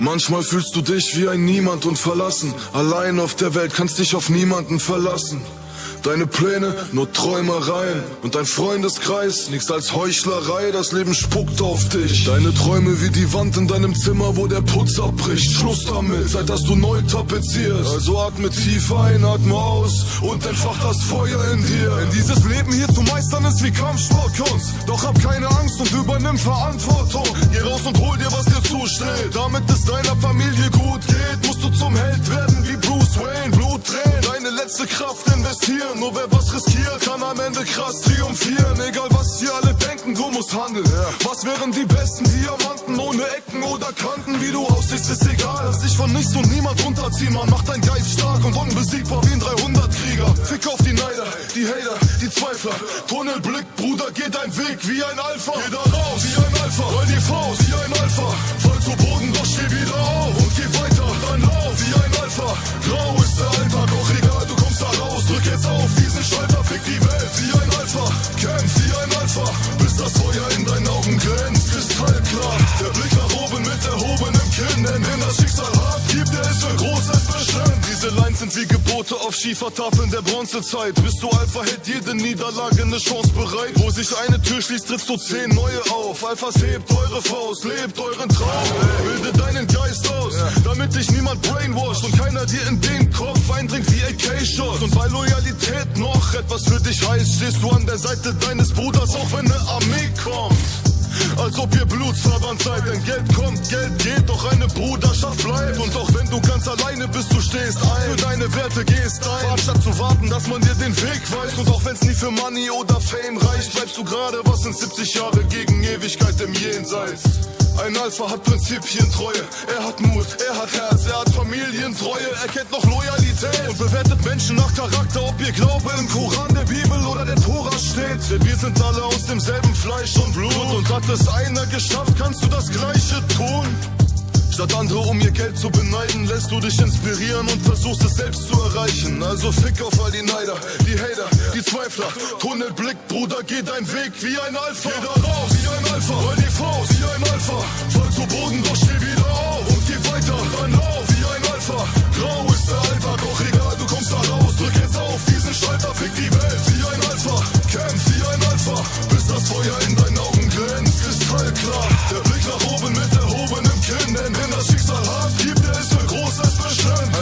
Manchmal fühlst du dich wie ein Niemand und verlassen. Allein auf der Welt kannst dich auf niemanden verlassen. Deine Pläne nur Träumereien und dein Freundeskreis nichts als Heuchlerei. Das Leben spuckt auf dich. Deine Träume wie die Wand in deinem Zimmer, wo der Putz abbricht. Schluss damit, seit dass du neu tapezierst. Also atme tief ein, atme aus und entfach das Feuer in dir. Denn dieses Leben hier zu meistern ist wie Kampfsportkunst. Doch hab keine Angst und übernimm Verantwortung. Geh raus und hol dir, was dir zusteht. Damit es deiner Familie gut geht, musst du zum Held werden wie Bruce Wayne. Blut drehen, deine letzte Kraft investieren. Nur wer was riskiert, kann am Ende krass triumphieren. Egal was sie alle denken, du musst handeln. Was wären die besten Diamanten ohne Ecken oder Kanten? Wie du aussiehst, ist egal. Lass dich von nichts und niemand runterziehen, man macht dein Geist stark und unbesiegbar wie ein 300-Krieger. Fick auf die Neider, die Hater, die Zweifler. Tunnelblick, Bruder, geh dein Weg wie ein Alpha. Geh da raus wie ein Alpha, roll die Faust wie ein Alpha. Fall zu Boden, doch steh wieder auf und geh weiter. Dann lauf wie ein Alpha. Grau ist der Alltag, doch egal, du kommst da raus. Drück jetzt auf diesen Schalter, fick die Welt wie ein Alpha. Kämpf wie ein Alpha, bis das Feuer in deinen Augen glänzt. Kristallklar, der auf Schiefertafeln der Bronzezeit. Bist du Alpha, hält jede Niederlage eine Chance bereit. Wo sich eine Tür schließt, trittst du zehn neue auf. Alphas hebt eure Faust, lebt euren Traum. Bilde deinen Geist aus, damit dich niemand brainwasht und keiner dir in den Kopf eindringt wie AK-Shots. Und weil Loyalität noch etwas für dich heißt, stehst du an der Seite deines Bruders, auch wenn eine Armee kommt. Als ob ihr blutsverwandt seid, denn Geld kommt, Geld geht, doch eine Bruderschaft bleibt. Und auch wenn du ganz alleine bist, du stehst ein, für deine Werte gehst ein. Statt zu warten, dass man dir den Weg weist. Und auch wenn's nie für Money oder Fame reicht, bleibst du gerade, was sind 70 Jahre gegen Ewigkeit im Jenseits. Ein Alpha hat Prinzipientreue, er hat Mut, er hat Herz, er hat Familientreue, er kennt noch Loyalität und bewertet Menschen nach Charakter, ob ihr Glaube im Koran, der Bibel oder der Tora steht. Denn wir sind alle aus demselben Fleisch und Blut und hat es einer geschafft, kannst du das Gleiche tun. Statt andere um ihr Geld zu beneiden, lässt du dich inspirieren und versuchst es selbst zu erreichen. Also fick auf all die Neider, die Hater, die Zweifler. Tunnelblick, Bruder, geh dein Weg wie ein Alpha. Geh da raus wie ein Alpha, roll die Faust wie ein Alpha. Fall zu Boden, doch steh wieder auf und geh weiter. Dann lauf wie ein Alpha. Grau ist der Alltag,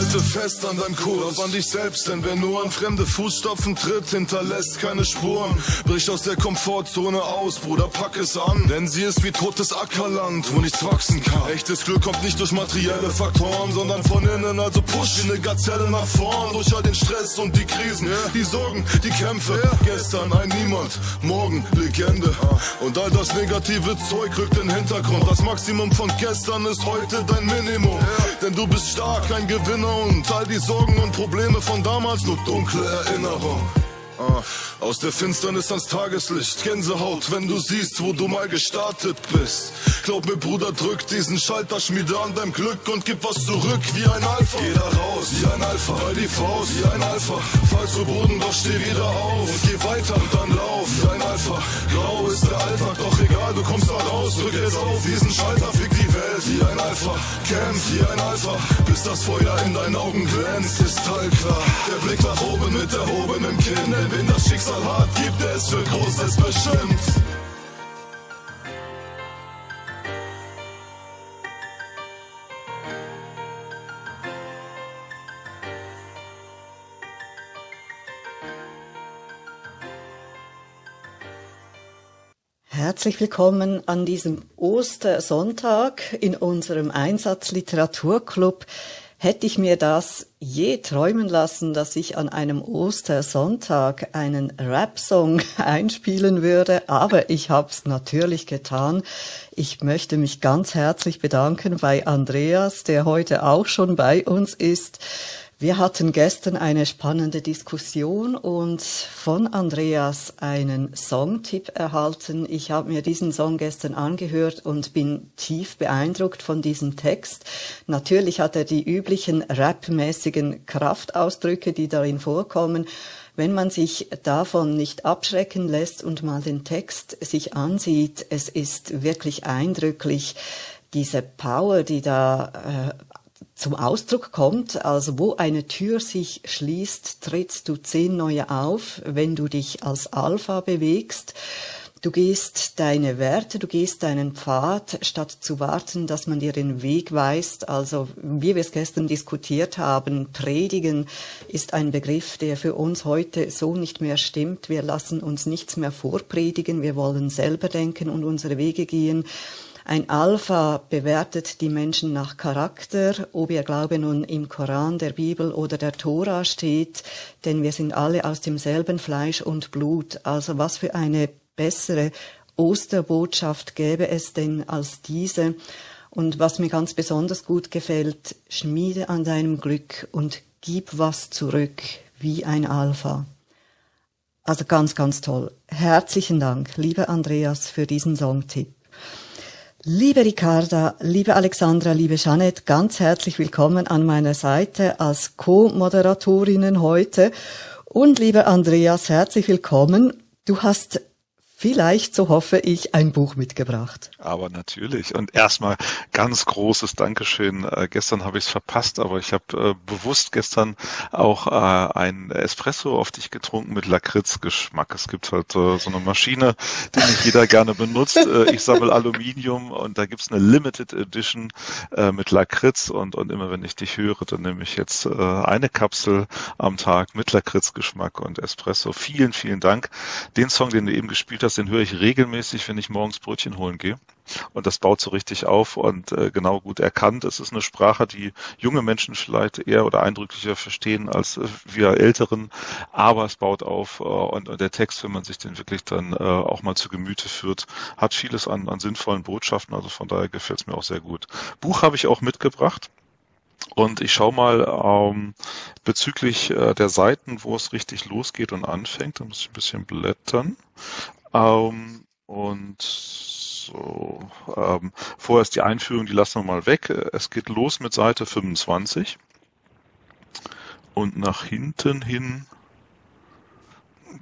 Halte fest an deinem Kurs, glaub an dich selbst, denn wer nur an fremde Fußstapfen tritt, hinterlässt keine Spuren. Brich aus der Komfortzone aus, Bruder, pack es an. Denn sie ist wie totes Ackerland, wo nichts wachsen kann. Echtes Glück kommt nicht durch materielle Faktoren, sondern von innen, also push wie eine Gazelle nach vorn. Durch all den Stress und die Krisen, die Sorgen, die Kämpfe. Gestern ein Niemand, morgen Legende. Und all das negative Zeug rückt in den Hintergrund. Das Maximum von gestern ist heute dein Minimum. Denn du bist stark, ein Gewinner und all die Sorgen und Probleme von damals nur dunkle Erinnerung. Ah, Aus der Finsternis ans Tageslicht, Gänsehaut, wenn du siehst, wo du mal gestartet bist. Glaub mir, Bruder, drück diesen Schalter, schmiede an deinem Glück und gib was zurück wie ein Alpha. Geh da raus wie ein Alpha, bei die Faust wie ein Alpha. Fall zu Boden, doch steh wieder auf und geh weiter und dann lauf wie ein Alpha. Grau ist der Alltag, doch egal, du kommst da raus. Drück jetzt auf diesen Schalter, fick Welt wie ein Alpha. Kämpf wie ein Alpha, bis das Feuer in deinen Augen glänzt. Kristallklar, der Blick nach oben mit erhobenem Kinn. Denn wenn das Schicksal hart gibt, ist für Großes bestimmt. Herzlich willkommen an diesem Ostersonntag in unserem Einsatzliteraturclub. Hätte ich mir das je träumen lassen, dass ich an einem Ostersonntag einen Rap-Song einspielen würde, aber ich habe es natürlich getan. Ich möchte mich ganz herzlich bedanken bei Andreas, der heute auch schon bei uns ist. Wir hatten gestern eine spannende Diskussion und von Andreas einen Songtipp erhalten. Ich habe mir diesen Song gestern angehört und bin tief beeindruckt von diesem Text. Natürlich hat er die üblichen rapmäßigen Kraftausdrücke, die darin vorkommen. Wenn man sich davon nicht abschrecken lässt und mal den Text sich ansieht, es ist wirklich eindrücklich. diese Power, die da äh, zum Ausdruck kommt. Also wo eine Tür sich schließt, trittst du zehn neue auf, wenn du dich als Alpha bewegst. Du gehst deine Werte, du gehst deinen Pfad, statt zu warten, dass man dir den Weg weist. Also, wie wir es gestern diskutiert haben, predigen ist ein Begriff, der für uns heute so nicht mehr stimmt. Wir lassen uns nichts mehr vorpredigen. Wir wollen selber denken und unsere Wege gehen. Ein Alpha bewertet die Menschen nach Charakter, ob ihr Glaube nun im Koran, der Bibel oder der Tora steht, denn wir sind alle aus demselben Fleisch und Blut. Also was für eine bessere Osterbotschaft gäbe es denn als diese? Und was mir ganz besonders gut gefällt, schmiede an deinem Glück und gib was zurück, wie ein Alpha. Also ganz, ganz toll. Herzlichen Dank, lieber Andreas, für diesen Songtipp. Liebe Ricarda, liebe Alexandra, liebe Jeanette, ganz herzlich willkommen an meiner Seite als Co-Moderatorinnen heute. Und lieber Andreas, herzlich willkommen. Du hast vielleicht, so hoffe ich, ein Buch mitgebracht. Aber natürlich. Und erstmal ganz großes Dankeschön. Äh, gestern habe ich es verpasst, aber ich habe äh, bewusst gestern auch äh, ein Espresso auf dich getrunken mit Lakritz-Geschmack. Es gibt halt äh, so eine Maschine, die nicht jeder gerne benutzt. Äh, ich sammle Aluminium und da gibt's eine Limited Edition äh, mit Lakritz und, und immer wenn ich dich höre, dann nehme ich jetzt äh, eine Kapsel am Tag mit Lakritz-Geschmack und Espresso. Vielen, vielen Dank. Den Song, den du eben gespielt hast, Podcast, den höre ich regelmäßig, wenn ich morgens Brötchen holen gehe. Und das baut so richtig auf und äh, genau gut erkannt. Es ist eine Sprache, die junge Menschen vielleicht eher oder eindrücklicher verstehen als äh, wir Älteren, aber es baut auf äh, und, und, der Text, wenn man sich den wirklich dann äh, auch mal zu Gemüte führt, hat vieles an, an sinnvollen Botschaften. Also von daher gefällt es mir auch sehr gut. Buch habe ich auch mitgebracht. Und ich schaue mal ähm, bezüglich äh, der Seiten, wo es richtig losgeht und anfängt. Da muss ich ein bisschen blättern. Ähm, und so, ähm, vorher ist die Einführung, die lassen wir mal weg. Es geht los mit Seite 25. Und nach hinten hin,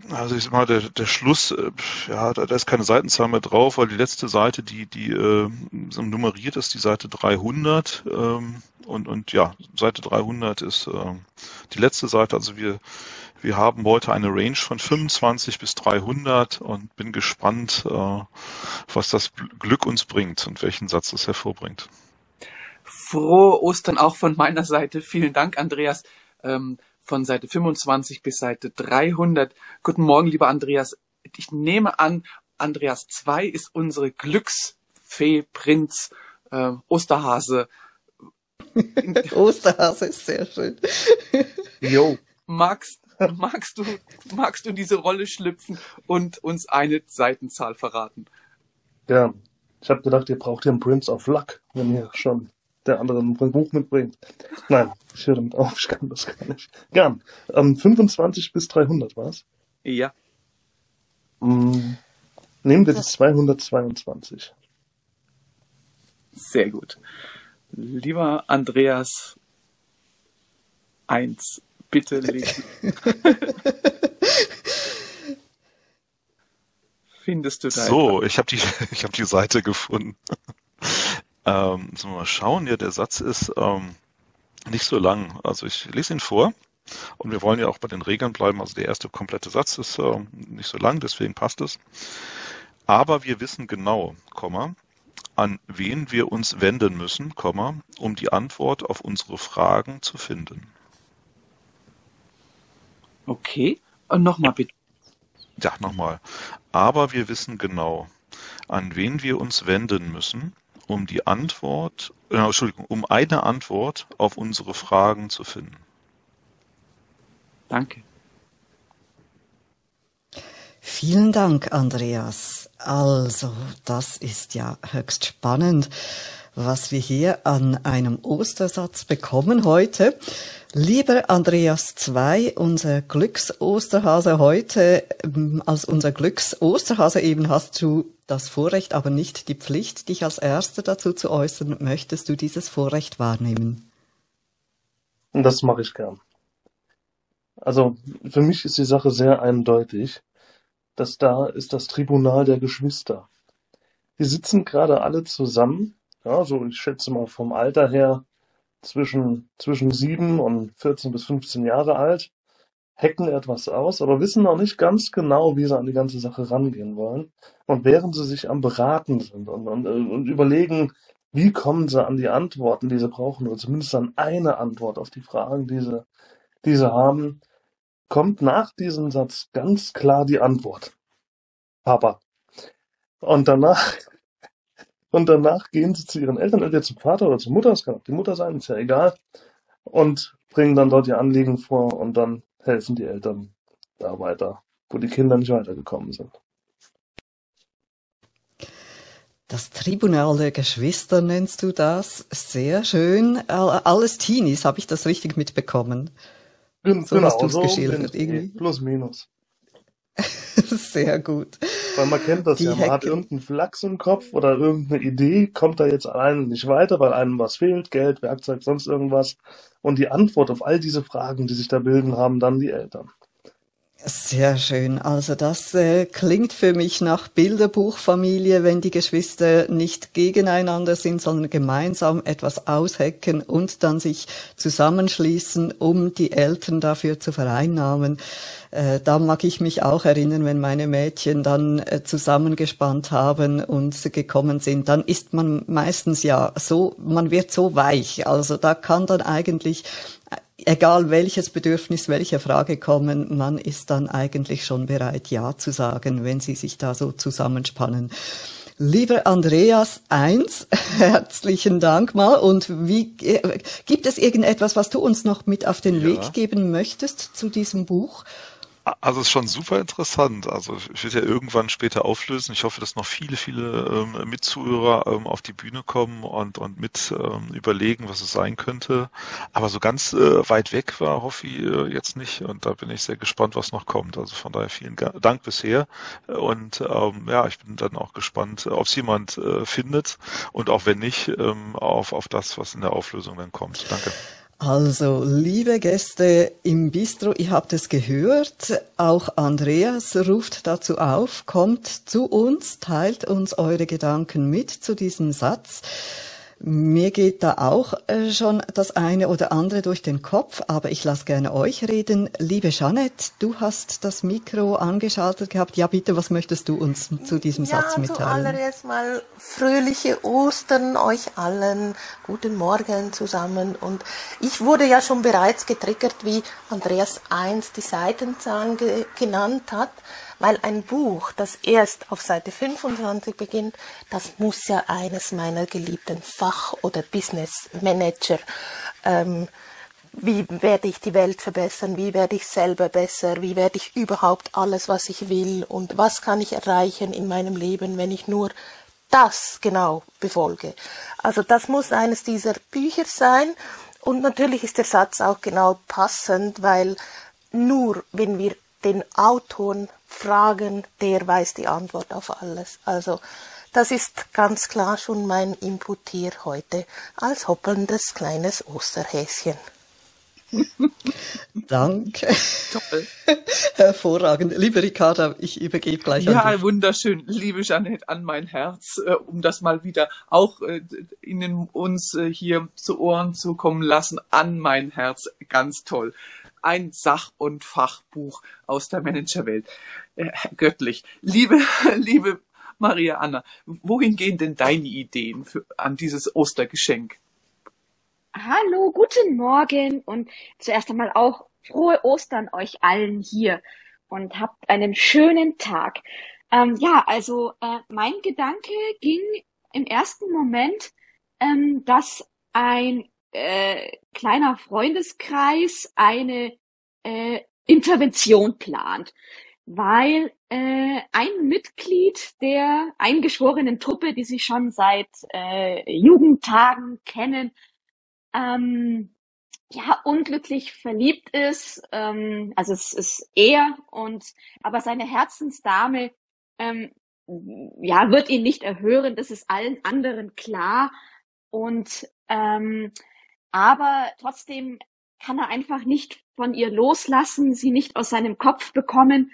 also ich sag mal, der, der Schluss, äh, ja, da, da ist keine Seitenzahl mehr drauf, weil die letzte Seite, die, die äh, nummeriert ist, die Seite 300. Ähm, und, und ja, Seite 300 ist äh, die letzte Seite. Also wir wir haben heute eine Range von 25 bis 300 und bin gespannt, äh, was das Glück uns bringt und welchen Satz es hervorbringt. Frohe Ostern auch von meiner Seite. Vielen Dank, Andreas. Ähm, von Seite 25 bis Seite 300. Guten Morgen, lieber Andreas. Ich nehme an, Andreas 2 ist unsere Glücksfee, Prinz, äh, Osterhase. Osterhase ist sehr schön. Jo. Magst, magst du, magst du diese Rolle schlüpfen und uns eine Seitenzahl verraten? Ja, ich habe gedacht, ihr braucht ja einen Prince of Luck, wenn ihr schon der andere ein Buch mitbringt. Nein, ich höre damit auf, ich kann das gar nicht. Gern. Ähm, 25 bis 300 war's? Ja. Mm, nehmen wir die 222. Sehr gut. Lieber Andreas, eins Bitte lesen. Findest du da? So, ich habe die, ich habe die Seite gefunden. ähm, sollen wir mal schauen. Ja, der Satz ist ähm, nicht so lang. Also ich lese ihn vor. Und wir wollen ja auch bei den Regeln bleiben. Also der erste komplette Satz ist äh, nicht so lang, deswegen passt es. Aber wir wissen genau, Komma, an wen wir uns wenden müssen, Komma, um die Antwort auf unsere Fragen zu finden. Okay. Und nochmal bitte. Ja, nochmal. Aber wir wissen genau, an wen wir uns wenden müssen, um die Antwort, äh, Entschuldigung, um eine Antwort auf unsere Fragen zu finden. Danke. Vielen Dank, Andreas. Also, das ist ja höchst spannend, was wir hier an einem Ostersatz bekommen heute. Lieber Andreas II, unser Glücksosterhase heute, ähm, als unser Glücksosterhase eben hast du das Vorrecht, aber nicht die Pflicht, dich als Erster dazu zu äußern. Möchtest du dieses Vorrecht wahrnehmen? Das mache ich gern. Also für mich ist die Sache sehr eindeutig. Das da ist das Tribunal der Geschwister. Die sitzen gerade alle zusammen ja, so ich schätze mal vom Alter her zwischen, zwischen sieben und 14 bis 15 Jahre alt, hacken etwas aus, aber wissen noch nicht ganz genau, wie sie an die ganze Sache rangehen wollen. Und während sie sich am Beraten sind und, und, und überlegen, wie kommen sie an die Antworten, die sie brauchen, oder zumindest an eine Antwort auf die Fragen, die sie, die sie haben, kommt nach diesem Satz ganz klar die Antwort. Papa. Und danach, und danach gehen sie zu ihren Eltern, entweder zum Vater oder zur Mutter, es kann auch die Mutter sein, ist ja egal, und bringen dann dort ihr Anliegen vor und dann helfen die Eltern da weiter, wo die Kinder nicht weitergekommen sind. Das Tribunal der Geschwister nennst du das? Sehr schön. Alles Teenies, habe ich das richtig mitbekommen? So genau, hast du es so geschildert. Irgendwie. Plus, minus. Sehr gut. Weil man kennt das Die ja, man Hecke. hat irgendeinen Flachs im Kopf oder irgendeine Idee, kommt da jetzt alleine nicht weiter, weil einem was fehlt, Geld, Werkzeug, sonst irgendwas. Und die Antwort auf all diese Fragen, die sich da bilden, haben dann die Eltern. Sehr schön. Also das äh, klingt für mich nach Bilderbuchfamilie, wenn die Geschwister nicht gegeneinander sind, sondern gemeinsam etwas aushecken und dann sich zusammenschließen, um die Eltern dafür zu vereinnahmen. Äh, da mag ich mich auch erinnern, wenn meine Mädchen dann äh, zusammengespannt haben und gekommen sind, dann ist man meistens ja so, man wird so weich. Also da kann dann eigentlich egal welches Bedürfnis, welche Frage kommen, man ist dann eigentlich schon bereit, Ja zu sagen, wenn Sie sich da so zusammenspannen. Lieber Andreas eins, herzlichen Dank mal. Und wie äh, gibt es irgendetwas, was du uns noch mit auf den ja. Weg geben möchtest zu diesem Buch? Also es ist schon super interessant. Also ich will ja irgendwann später auflösen. Ich hoffe, dass noch viele, viele ähm, Mitzuhörer ähm, auf die Bühne kommen und, und mit ähm, überlegen, was es sein könnte. Aber so ganz äh, weit weg war Hoffi äh, jetzt nicht und da bin ich sehr gespannt, was noch kommt. Also von daher vielen Dank bisher. Und ähm, ja, ich bin dann auch gespannt, ob es jemand äh, findet und auch wenn nicht, ähm, auf, auf das, was in der Auflösung dann kommt. Danke. Also, liebe Gäste im Bistro, ihr habt es gehört, auch Andreas ruft dazu auf, kommt zu uns, teilt uns eure Gedanken mit zu diesem Satz. Mir geht da auch äh, schon das eine oder andere durch den Kopf, aber ich lasse gerne euch reden. Liebe Jeanette, du hast das Mikro angeschaltet gehabt. Ja, bitte, was möchtest du uns zu diesem ja, Satz mitteilen? Ja, zuallererst mal fröhliche Ostern euch allen. Guten Morgen zusammen. Und ich wurde ja schon bereits getriggert, wie Andreas einst die Seitenzahlen ge genannt hat weil ein Buch, das erst auf Seite 25 beginnt, das muss ja eines meiner geliebten Fach- oder Business Manager ähm, wie werde ich die Welt verbessern, wie werde ich selber besser, wie werde ich überhaupt alles, was ich will und was kann ich erreichen in meinem Leben, wenn ich nur das genau befolge. Also das muss eines dieser Bücher sein und natürlich ist der Satz auch genau passend, weil nur wenn wir den Autoren fragen, der weiß die Antwort auf alles. Also das ist ganz klar schon mein Input hier heute als hoppelndes kleines Osterhäschen. Danke. Toll. Hervorragend. Liebe Ricarda, ich übergebe gleich ja, an dich. Ja, wunderschön. Liebe Jeanette, an mein Herz, äh, um das mal wieder auch äh, in uns äh, hier zu Ohren zu kommen lassen. An mein Herz. Ganz toll ein Sach- und Fachbuch aus der Managerwelt. Äh, göttlich. Liebe, liebe Maria Anna, wohin gehen denn deine Ideen für, an dieses Ostergeschenk? Hallo, guten Morgen und zuerst einmal auch frohe Ostern euch allen hier und habt einen schönen Tag. Ähm, ja, also äh, mein Gedanke ging im ersten Moment, ähm, dass ein äh, kleiner Freundeskreis eine äh, Intervention plant, weil äh, ein Mitglied der eingeschworenen Truppe, die sich schon seit äh, Jugendtagen kennen, ähm, ja unglücklich verliebt ist, ähm, also es ist er und aber seine Herzensdame ähm, ja wird ihn nicht erhören, das ist allen anderen klar. Und ähm, aber trotzdem kann er einfach nicht von ihr loslassen, sie nicht aus seinem Kopf bekommen.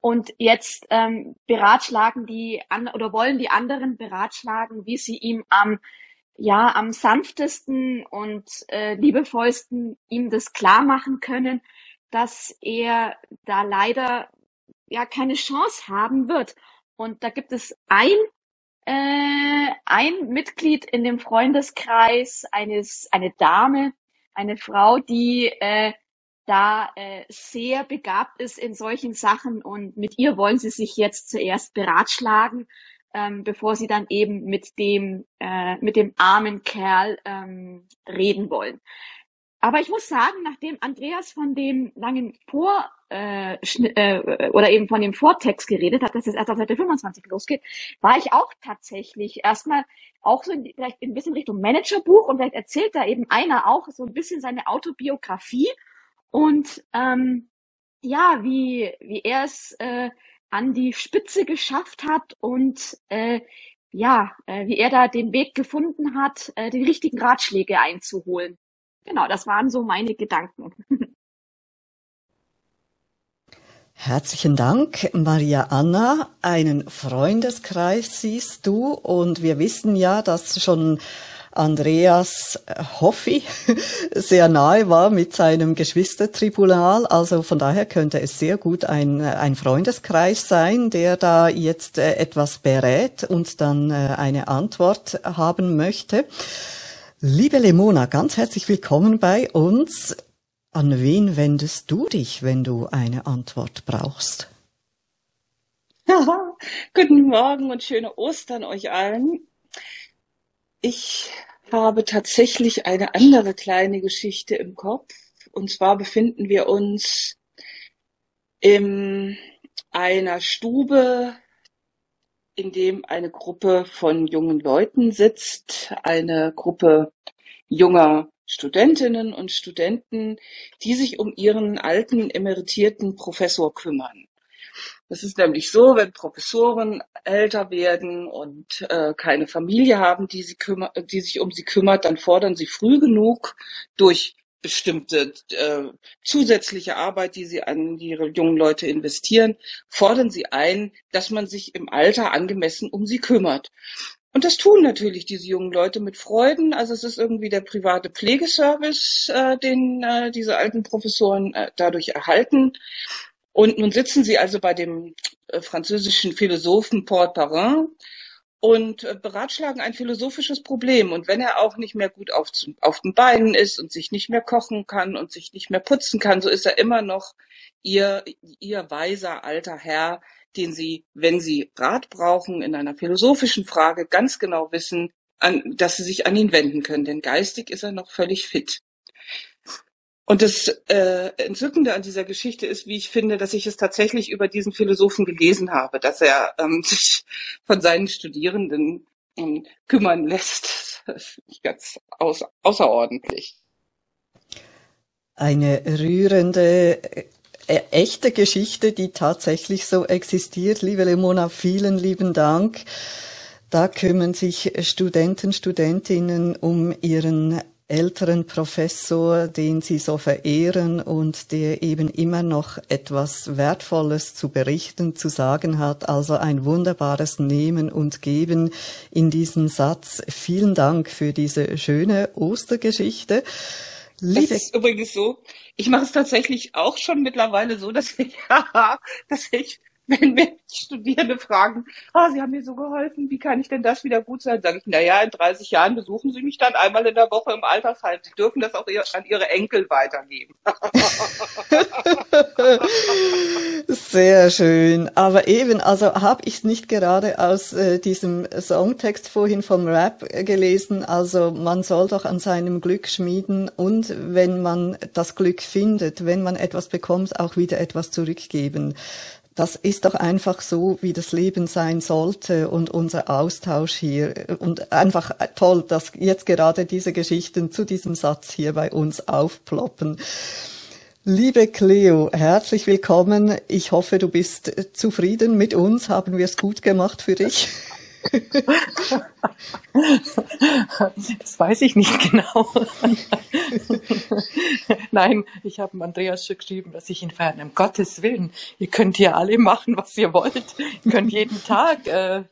Und jetzt ähm, beratschlagen die an oder wollen die anderen beratschlagen, wie sie ihm am ja am sanftesten und äh, liebevollsten ihm das klar machen können, dass er da leider ja keine Chance haben wird. Und da gibt es ein äh, ein Mitglied in dem Freundeskreis eines eine Dame, eine Frau, die äh, da äh, sehr begabt ist in solchen Sachen und mit ihr wollen sie sich jetzt zuerst beratschlagen, ähm, bevor sie dann eben mit dem äh, mit dem armen Kerl ähm, reden wollen. Aber ich muss sagen, nachdem Andreas von dem langen Vor äh, äh, oder eben von dem Vortext geredet hat, dass es erst auf Seite 25 losgeht, war ich auch tatsächlich erstmal auch so in, vielleicht ein bisschen Richtung Managerbuch und vielleicht erzählt da eben einer auch so ein bisschen seine Autobiografie und ähm, ja, wie, wie er es äh, an die Spitze geschafft hat und äh, ja, äh, wie er da den Weg gefunden hat, äh, die richtigen Ratschläge einzuholen. Genau, das waren so meine Gedanken. Herzlichen Dank, Maria Anna. Einen Freundeskreis siehst du und wir wissen ja, dass schon Andreas Hoffi sehr nahe war mit seinem Geschwistertribunal. Also von daher könnte es sehr gut ein, ein Freundeskreis sein, der da jetzt äh, etwas berät und dann äh, eine Antwort haben möchte. Liebe Lemona, ganz herzlich willkommen bei uns. An wen wendest du dich, wenn du eine Antwort brauchst? Guten Morgen und schöne Ostern euch allen. Ich habe tatsächlich eine andere kleine Geschichte im Kopf. Und zwar befinden wir uns in einer Stube in dem eine Gruppe von jungen Leuten sitzt, eine Gruppe junger Studentinnen und Studenten, die sich um ihren alten emeritierten Professor kümmern. Das ist nämlich so, wenn Professoren älter werden und äh, keine Familie haben, die, sie kümmer, die sich um sie kümmert, dann fordern sie früh genug durch bestimmte äh, zusätzliche Arbeit, die sie an ihre jungen Leute investieren, fordern sie ein, dass man sich im Alter angemessen um sie kümmert. Und das tun natürlich diese jungen Leute mit Freuden. Also es ist irgendwie der private Pflegeservice, äh, den äh, diese alten Professoren äh, dadurch erhalten. Und nun sitzen sie also bei dem äh, französischen Philosophen Port Parrain und äh, beratschlagen ein philosophisches Problem. Und wenn er auch nicht mehr gut auf, auf den Beinen ist und sich nicht mehr kochen kann und sich nicht mehr putzen kann, so ist er immer noch ihr, ihr weiser alter Herr, den sie, wenn sie Rat brauchen in einer philosophischen Frage, ganz genau wissen, an, dass sie sich an ihn wenden können. Denn geistig ist er noch völlig fit. Und das äh, Entzückende an dieser Geschichte ist, wie ich finde, dass ich es tatsächlich über diesen Philosophen gelesen habe, dass er ähm, sich von seinen Studierenden ähm, kümmern lässt. Das finde ich ganz aus, außerordentlich. Eine rührende, echte Geschichte, die tatsächlich so existiert. Liebe Lemona, vielen lieben Dank. Da kümmern sich Studenten, Studentinnen um ihren älteren Professor, den Sie so verehren und der eben immer noch etwas Wertvolles zu berichten, zu sagen hat. Also ein wunderbares Nehmen und Geben in diesem Satz. Vielen Dank für diese schöne Ostergeschichte. Liebe das ist übrigens so. Ich mache es tatsächlich auch schon mittlerweile so, dass ich, dass ich wenn mir Studierende fragen, ah, Sie haben mir so geholfen, wie kann ich denn das wieder gut sein? Sage ich, na ja, in 30 Jahren besuchen Sie mich dann einmal in der Woche im Altersheim. Sie dürfen das auch an Ihre Enkel weitergeben. Sehr schön. Aber eben, also habe ich es nicht gerade aus äh, diesem Songtext vorhin vom Rap gelesen. Also man soll doch an seinem Glück schmieden und wenn man das Glück findet, wenn man etwas bekommt, auch wieder etwas zurückgeben das ist doch einfach so, wie das Leben sein sollte und unser Austausch hier. Und einfach toll, dass jetzt gerade diese Geschichten zu diesem Satz hier bei uns aufploppen. Liebe Cleo, herzlich willkommen. Ich hoffe, du bist zufrieden mit uns. Haben wir es gut gemacht für dich? Das weiß ich nicht genau. Nein, ich habe Andreas schon geschrieben, dass ich ihn feiern. Um Gottes Willen, ihr könnt hier alle machen, was ihr wollt. Ihr könnt jeden Tag äh,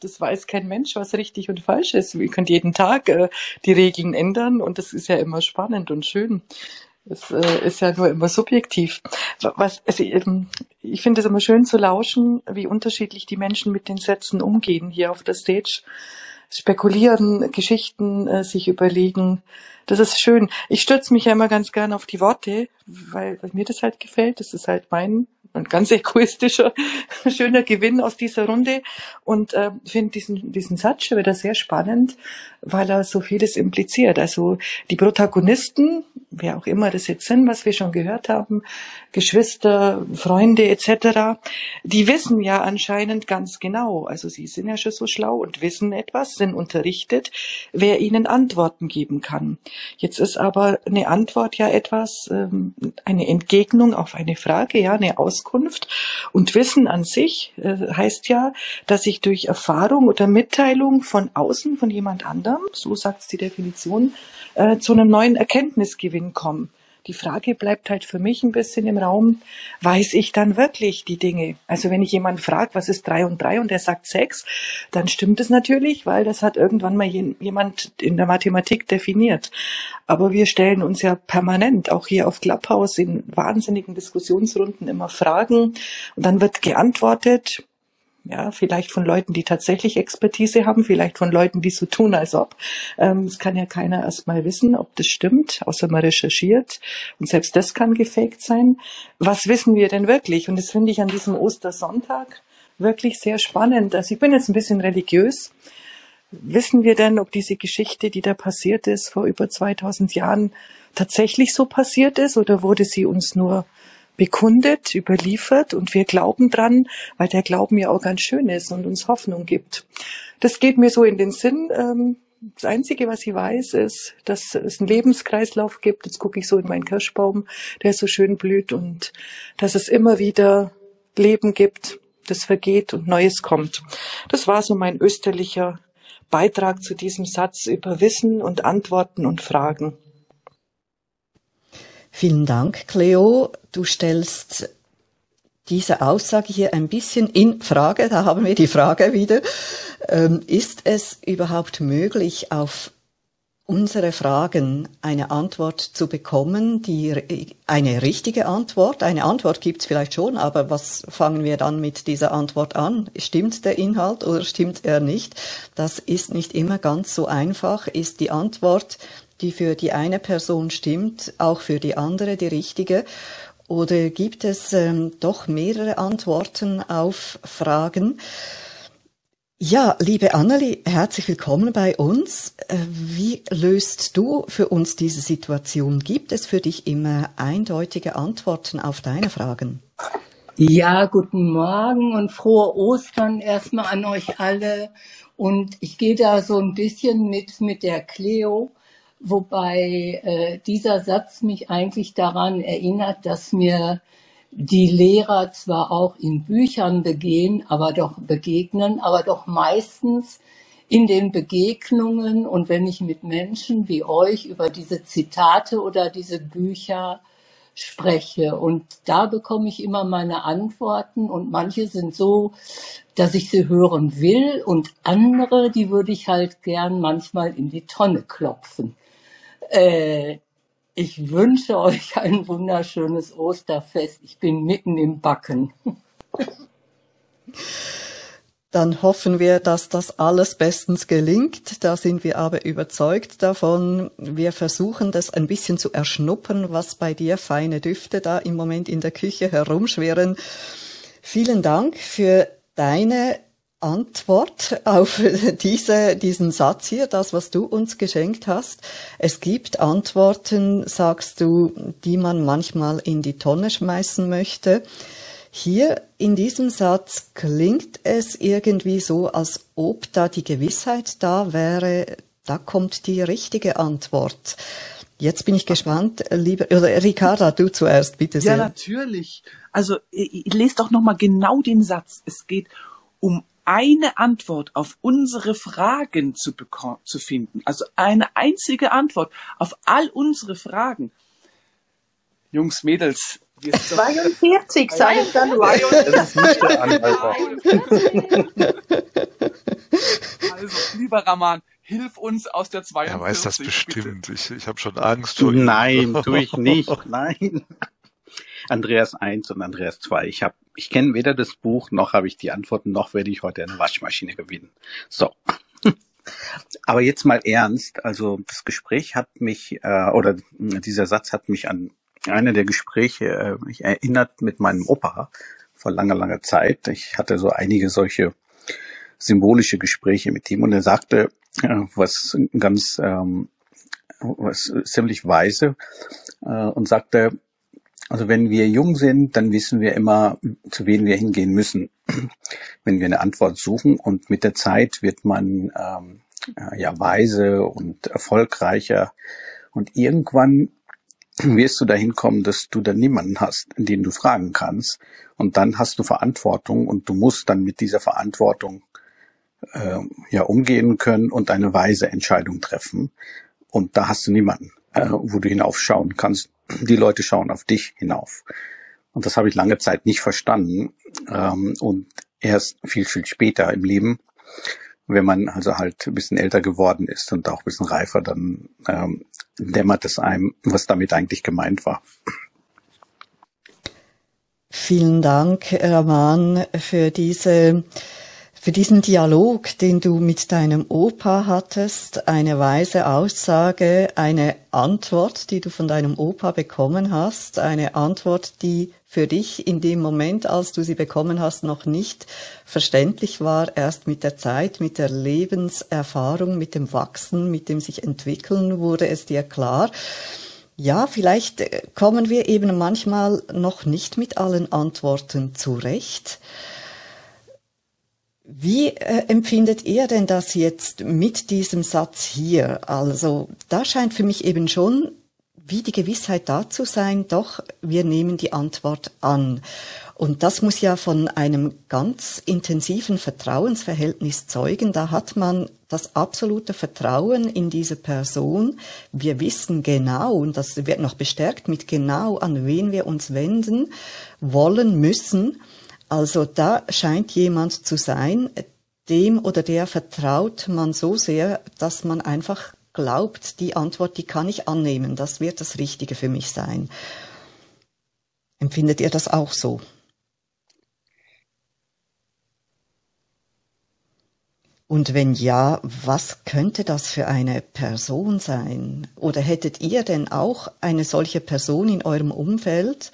das weiß kein Mensch, was richtig und falsch ist. Ihr könnt jeden Tag äh, die Regeln ändern und das ist ja immer spannend und schön. Es äh, ist ja nur immer subjektiv. Was, also, ähm, ich finde es immer schön zu lauschen, wie unterschiedlich die Menschen mit den Sätzen umgehen hier auf der Stage. Spekulieren, Geschichten äh, sich überlegen. Das ist schön. Ich stürze mich ja immer ganz gerne auf die Worte, weil, weil mir das halt gefällt. Das ist halt mein ein ganz egoistischer, schöner Gewinn aus dieser Runde und äh, finde diesen, diesen Satz schon wieder sehr spannend, weil er so vieles impliziert. Also die Protagonisten, wer auch immer das jetzt sind, was wir schon gehört haben, Geschwister, Freunde etc., die wissen ja anscheinend ganz genau, also sie sind ja schon so schlau und wissen etwas, sind unterrichtet, wer ihnen Antworten geben kann. Jetzt ist aber eine Antwort ja etwas, ähm, eine Entgegnung auf eine Frage, ja, eine Auskunft. Und Wissen an sich äh, heißt ja, dass ich durch Erfahrung oder Mitteilung von außen, von jemand anderem, so sagt die Definition, äh, zu einem neuen Erkenntnisgewinn komme. Die Frage bleibt halt für mich ein bisschen im Raum, weiß ich dann wirklich die Dinge? Also wenn ich jemanden frage, was ist drei und drei und er sagt sechs, dann stimmt es natürlich, weil das hat irgendwann mal jemand in der Mathematik definiert. Aber wir stellen uns ja permanent, auch hier auf Clubhouse in wahnsinnigen Diskussionsrunden immer Fragen und dann wird geantwortet ja, vielleicht von Leuten, die tatsächlich Expertise haben, vielleicht von Leuten, die so tun, als ob. Ähm, es kann ja keiner erstmal wissen, ob das stimmt, außer man recherchiert. Und selbst das kann gefaked sein. Was wissen wir denn wirklich? Und das finde ich an diesem Ostersonntag wirklich sehr spannend. Also ich bin jetzt ein bisschen religiös. Wissen wir denn, ob diese Geschichte, die da passiert ist vor über 2000 Jahren, tatsächlich so passiert ist oder wurde sie uns nur bekundet, überliefert und wir glauben dran, weil der Glauben ja auch ganz schön ist und uns Hoffnung gibt. Das geht mir so in den Sinn. Ähm, das Einzige, was ich weiß, ist, dass es einen Lebenskreislauf gibt. Jetzt gucke ich so in meinen Kirschbaum, der so schön blüht und dass es immer wieder Leben gibt, das vergeht und Neues kommt. Das war so mein österlicher Beitrag zu diesem Satz über Wissen und Antworten und Fragen. Vielen Dank, Cleo. Du stellst diese Aussage hier ein bisschen in Frage. Da haben wir die Frage wieder. Ähm, ist es überhaupt möglich, auf unsere Fragen eine Antwort zu bekommen, die eine richtige Antwort. Eine Antwort gibt es vielleicht schon, aber was fangen wir dann mit dieser Antwort an? Stimmt der Inhalt oder stimmt er nicht? Das ist nicht immer ganz so einfach. Ist die Antwort die für die eine Person stimmt, auch für die andere die richtige? Oder gibt es ähm, doch mehrere Antworten auf Fragen? Ja, liebe Annelie, herzlich willkommen bei uns. Äh, wie löst du für uns diese Situation? Gibt es für dich immer eindeutige Antworten auf deine Fragen? Ja, guten Morgen und frohe Ostern erstmal an euch alle. Und ich gehe da so ein bisschen mit mit der Cleo wobei äh, dieser Satz mich eigentlich daran erinnert, dass mir die Lehrer zwar auch in Büchern begehen, aber doch begegnen, aber doch meistens in den Begegnungen und wenn ich mit Menschen wie euch über diese Zitate oder diese Bücher spreche. Und da bekomme ich immer meine Antworten und manche sind so, dass ich sie hören will und andere, die würde ich halt gern manchmal in die Tonne klopfen. Äh, ich wünsche euch ein wunderschönes Osterfest. Ich bin mitten im Backen. Dann hoffen wir, dass das alles bestens gelingt. Da sind wir aber überzeugt davon. Wir versuchen das ein bisschen zu erschnuppern, was bei dir feine Düfte da im Moment in der Küche herumschwirren. Vielen Dank für deine Antwort auf diese, diesen Satz hier, das, was du uns geschenkt hast. Es gibt Antworten, sagst du, die man manchmal in die Tonne schmeißen möchte. Hier in diesem Satz klingt es irgendwie so, als ob da die Gewissheit da wäre, da kommt die richtige Antwort. Jetzt bin ich gespannt, lieber, oder Ricarda, du zuerst, bitte sehr. Ja, natürlich. Also, lest doch nochmal genau den Satz. Es geht um eine Antwort auf unsere Fragen zu, zu finden. Also eine einzige Antwort auf all unsere Fragen. Jungs, Mädels. 42, sage ich dann. Das ist nicht der Anhalter. lieber Raman, hilf uns aus der 42. Er weiß das bitte. bestimmt. Ich, ich habe schon Angst vor ihm. Nein, tue ich nicht. Nein. Andreas 1 und Andreas 2. Ich habe, ich kenne weder das Buch noch habe ich die Antworten, noch werde ich heute eine Waschmaschine gewinnen. So. Aber jetzt mal ernst. Also das Gespräch hat mich äh, oder dieser Satz hat mich an eine der Gespräche äh, mich erinnert mit meinem Opa vor langer langer Zeit. Ich hatte so einige solche symbolische Gespräche mit ihm und er sagte äh, was ganz ähm, was ziemlich weise äh, und sagte also wenn wir jung sind, dann wissen wir immer, zu wen wir hingehen müssen, wenn wir eine Antwort suchen. Und mit der Zeit wird man ähm, ja weise und erfolgreicher. Und irgendwann wirst du dahin kommen, dass du dann niemanden hast, den du fragen kannst. Und dann hast du Verantwortung und du musst dann mit dieser Verantwortung äh, ja umgehen können und eine weise Entscheidung treffen. Und da hast du niemanden, äh, wo du hinaufschauen kannst die Leute schauen auf dich hinauf. Und das habe ich lange Zeit nicht verstanden. Ähm, und erst viel, viel später im Leben, wenn man also halt ein bisschen älter geworden ist und auch ein bisschen reifer, dann ähm, dämmert es einem, was damit eigentlich gemeint war. Vielen Dank, Raman, für diese für diesen Dialog, den du mit deinem Opa hattest, eine weise Aussage, eine Antwort, die du von deinem Opa bekommen hast, eine Antwort, die für dich in dem Moment, als du sie bekommen hast, noch nicht verständlich war, erst mit der Zeit, mit der Lebenserfahrung, mit dem Wachsen, mit dem sich entwickeln, wurde es dir klar. Ja, vielleicht kommen wir eben manchmal noch nicht mit allen Antworten zurecht. Wie äh, empfindet ihr denn das jetzt mit diesem Satz hier? Also da scheint für mich eben schon wie die Gewissheit da zu sein, doch wir nehmen die Antwort an. Und das muss ja von einem ganz intensiven Vertrauensverhältnis zeugen. Da hat man das absolute Vertrauen in diese Person. Wir wissen genau, und das wird noch bestärkt mit genau, an wen wir uns wenden wollen müssen. Also da scheint jemand zu sein, dem oder der vertraut man so sehr, dass man einfach glaubt, die Antwort, die kann ich annehmen, das wird das Richtige für mich sein. Empfindet ihr das auch so? Und wenn ja, was könnte das für eine Person sein? Oder hättet ihr denn auch eine solche Person in eurem Umfeld,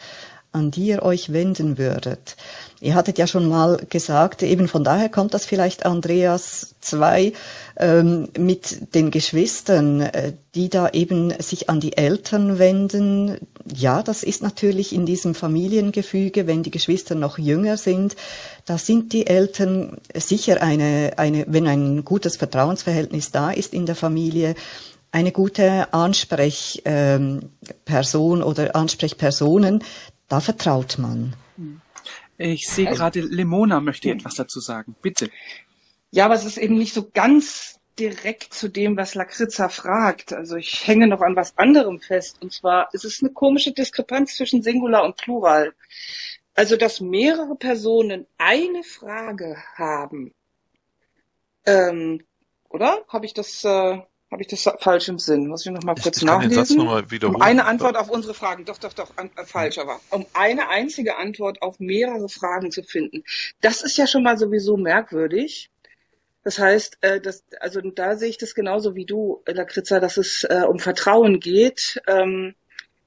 an die ihr euch wenden würdet? Ihr hattet ja schon mal gesagt, eben von daher kommt das vielleicht Andreas 2 ähm, mit den Geschwistern, äh, die da eben sich an die Eltern wenden. Ja, das ist natürlich in diesem Familiengefüge, wenn die Geschwister noch jünger sind, da sind die Eltern sicher eine, eine, wenn ein gutes Vertrauensverhältnis da ist in der Familie, eine gute Ansprechperson ähm, oder Ansprechpersonen, da vertraut man. Hm. Ich sehe also, gerade, Lemona möchte hm. etwas dazu sagen. Bitte. Ja, aber es ist eben nicht so ganz direkt zu dem, was Lakritza fragt. Also ich hänge noch an was anderem fest. Und zwar ist es eine komische Diskrepanz zwischen Singular und Plural. Also, dass mehrere Personen eine Frage haben. Ähm, oder? Habe ich das äh, habe ich das falsch im Sinn? Muss ich noch mal kurz ich, nachlesen? Kann den Satz noch mal wiederholen. Um eine Antwort auf unsere Fragen. Doch, doch, doch, an, äh, falsch, aber um eine einzige Antwort auf mehrere Fragen zu finden. Das ist ja schon mal sowieso merkwürdig. Das heißt, äh, das, also da sehe ich das genauso wie du, Lakritza, dass es äh, um Vertrauen geht, ähm,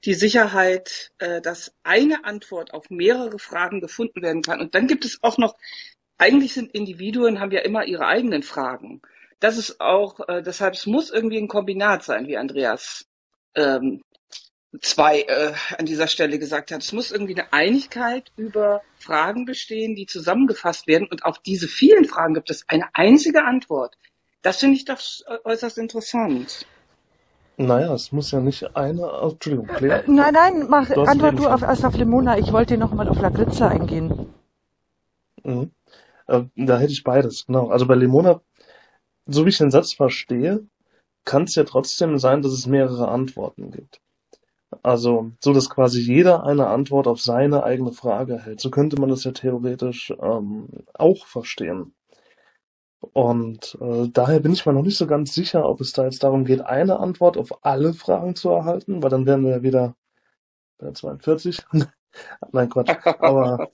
die Sicherheit, äh, dass eine Antwort auf mehrere Fragen gefunden werden kann. Und dann gibt es auch noch, eigentlich sind Individuen, haben ja immer ihre eigenen Fragen das ist auch, äh, deshalb es muss irgendwie ein Kombinat sein, wie Andreas ähm, zwei äh, an dieser Stelle gesagt hat. Es muss irgendwie eine Einigkeit über Fragen bestehen, die zusammengefasst werden. Und auf diese vielen Fragen gibt es eine einzige Antwort. Das finde ich doch äußerst interessant. Naja, es muss ja nicht eine. Oh, Entschuldigung, Claire. Äh, nein, nein, mach, du antwort du auf, erst auf Lemona. Ich wollte noch mal auf Lagritza eingehen. Mhm. Äh, da hätte ich beides, genau. Also bei Lemona so wie ich den Satz verstehe, kann es ja trotzdem sein, dass es mehrere Antworten gibt. Also, so dass quasi jeder eine Antwort auf seine eigene Frage hält. So könnte man das ja theoretisch ähm, auch verstehen. Und äh, daher bin ich mir noch nicht so ganz sicher, ob es da jetzt darum geht, eine Antwort auf alle Fragen zu erhalten, weil dann wären wir ja wieder bei 42. Nein, Quatsch. Aber,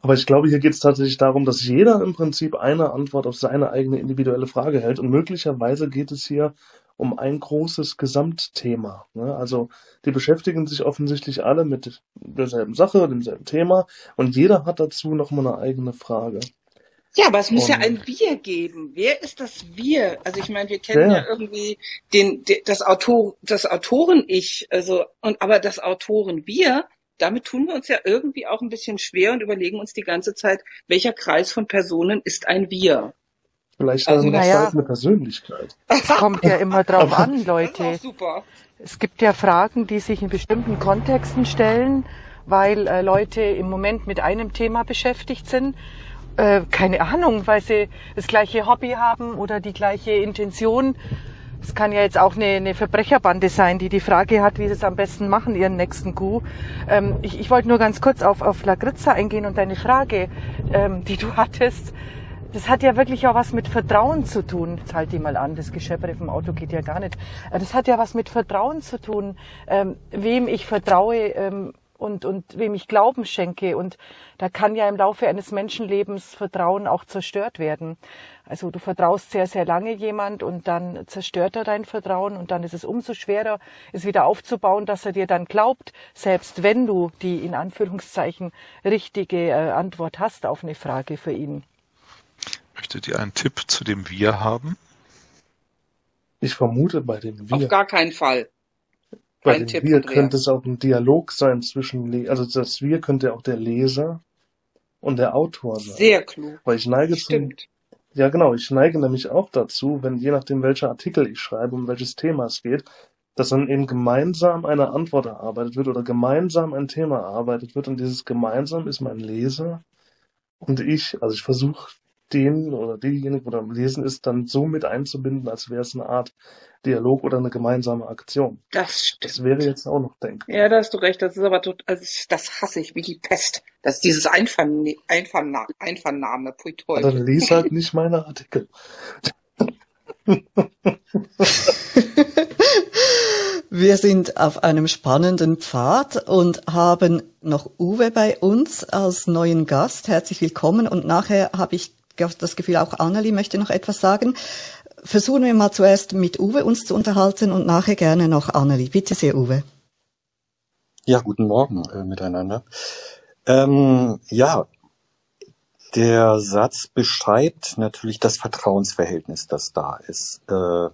aber ich glaube, hier geht es tatsächlich darum, dass jeder im Prinzip eine Antwort auf seine eigene individuelle Frage hält. Und möglicherweise geht es hier um ein großes Gesamtthema. Ne? Also die beschäftigen sich offensichtlich alle mit derselben Sache, demselben Thema und jeder hat dazu nochmal eine eigene Frage. Ja, aber es muss Und- ja ein Wir geben. Wer ist das Wir? Also ich meine, wir kennen ja, Ja. irgendwie den, de- das Autor, das Autoren-Ich, also und aber das Autoren-Wir, damit tun wir uns ja irgendwie auch ein bisschen schwer und überlegen uns die ganze Zeit, welcher Kreis von Personen ist ein Wir? Vielleicht Also, also, naja. eine Persönlichkeit. Es kommt ja immer drauf an, Das ist Leute. auch super. Es gibt ja Fragen, die sich in bestimmten Kontexten stellen, weil äh, Leute im Moment mit einem Thema beschäftigt sind. Äh, keine Ahnung, weil sie das gleiche Hobby haben oder die gleiche Intention. Es kann ja jetzt auch eine, eine Verbrecherbande sein, die die Frage hat, wie sie es am besten machen, ihren nächsten Coup. Ähm, ich, ich wollte nur ganz kurz auf, auf Lagritza eingehen und deine Frage, ähm, die du hattest. Das hat ja wirklich auch was mit Vertrauen zu tun. Jetzt halt die mal an, das Gescheppere vom Auto geht ja gar nicht. Äh, Das hat ja was mit Vertrauen zu tun, ähm, wem ich vertraue ähm, und, und wem ich Glauben schenke. Und da kann ja im Laufe eines Menschenlebens Vertrauen auch zerstört werden. Also du vertraust sehr, sehr lange jemand und dann zerstört er dein Vertrauen und dann ist es umso schwerer, es wieder aufzubauen, dass er dir dann glaubt, selbst wenn du die in Anführungszeichen richtige äh, Antwort hast auf eine Frage für ihn. Möchtet ihr einen Tipp zu dem Wir haben? Ich vermute, bei Auf Wir, gar keinen Fall. Bei den Tipp, Wir Andreas. könnte es auch ein Dialog sein zwischen, also das Wir könnte auch der Leser und der Autor sein. Sehr klug. Weil ich neige zum, Stimmt. ja genau, ich neige nämlich auch dazu, wenn je nachdem welcher Artikel ich schreibe, um welches Thema es geht, dass dann eben gemeinsam eine Antwort erarbeitet wird oder gemeinsam ein Thema erarbeitet wird und dieses gemeinsam ist mein Leser und ich, also ich versuche den oder diejenige, oder am Lesen ist, dann so mit einzubinden, als wäre es eine Art Dialog oder eine gemeinsame Aktion. Das stimmt. Das wäre jetzt auch noch denkbar. Ja, da hast du recht. Das ist aber tot, also das hasse ich wie die Pest. Das ist dieses Einverne Einverna Einvernahme. Pui Aber dann lies halt nicht meine Artikel. Wir sind auf einem spannenden Pfad und haben noch Uwe bei uns als neuen Gast. Herzlich willkommen. Und nachher habe ich das Gefühl, auch Annelie möchte noch etwas sagen. Versuchen wir mal zuerst mit Uwe uns zu unterhalten und nachher gerne noch Annelie. Bitte sehr, Uwe. Ja, guten Morgen äh, miteinander. Ähm, ja, der Satz beschreibt natürlich das Vertrauensverhältnis, das da ist. Äh,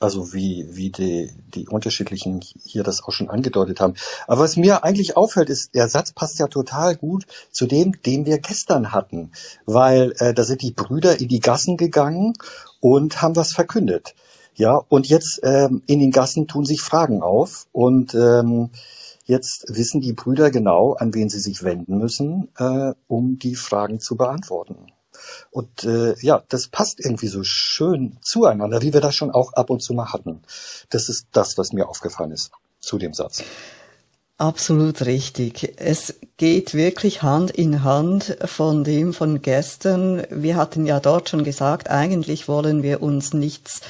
also wie, wie die, die unterschiedlichen hier das auch schon angedeutet haben. Aber was mir eigentlich auffällt, ist, der Satz passt ja total gut zu dem, den wir gestern hatten. Weil äh, da sind die Brüder in die Gassen gegangen und haben was verkündet. Ja, und jetzt ähm, in den Gassen tun sich Fragen auf und ähm, jetzt wissen die Brüder genau, an wen sie sich wenden müssen, äh, um die Fragen zu beantworten. Und äh, ja, das passt irgendwie so schön zueinander, wie wir das schon auch ab und zu mal hatten. Das ist das, was mir aufgefallen ist zu dem Satz. Absolut richtig. Es geht wirklich Hand in Hand von dem von gestern. Wir hatten ja dort schon gesagt, eigentlich wollen wir uns nichts